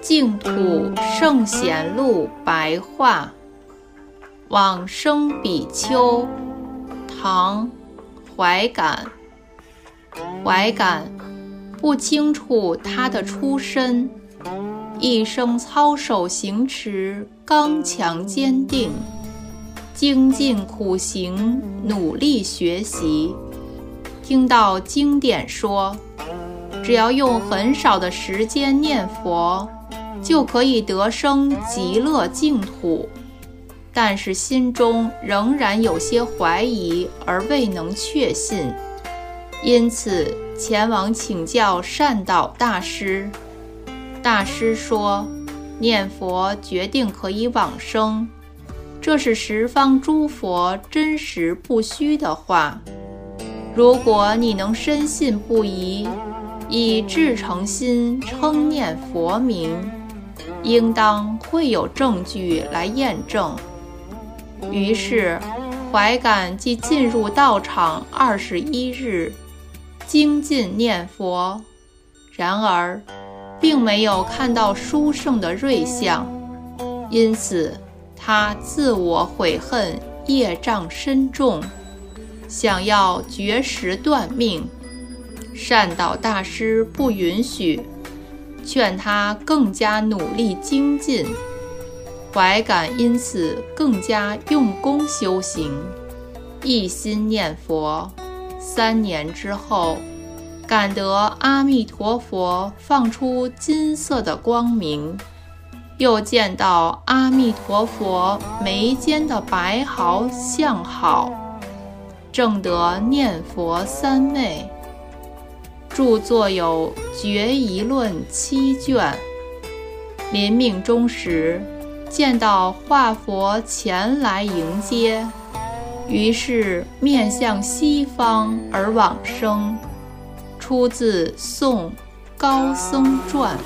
净土圣贤录白话。往生比丘唐怀感怀感不清楚他的出身。一生操守行持刚强坚定。精进苦行，努力学习。听到经典说，只要用很少的时间念佛。就可以得生极乐净土，但是心中仍然有些怀疑而未能确信，因此前往请教善导大师。大师说：“念佛决定可以往生，这是十方诸佛真实不虚的话。如果你能深信不疑，以至诚心称念佛名。”应当会有证据来验证。于是，怀感即进入道场二十一日，精进念佛。然而，并没有看到殊胜的瑞相，因此他自我悔恨，业障深重，想要绝食断命。善导大师不允许。劝他更加努力精进，怀感因此更加用功修行，一心念佛。三年之后，感得阿弥陀佛放出金色的光明，又见到阿弥陀佛眉间的白毫相好，正得念佛三昧。著作有《决疑论》七卷。临命终时，见到化佛前来迎接，于是面向西方而往生。出自《宋高僧传》。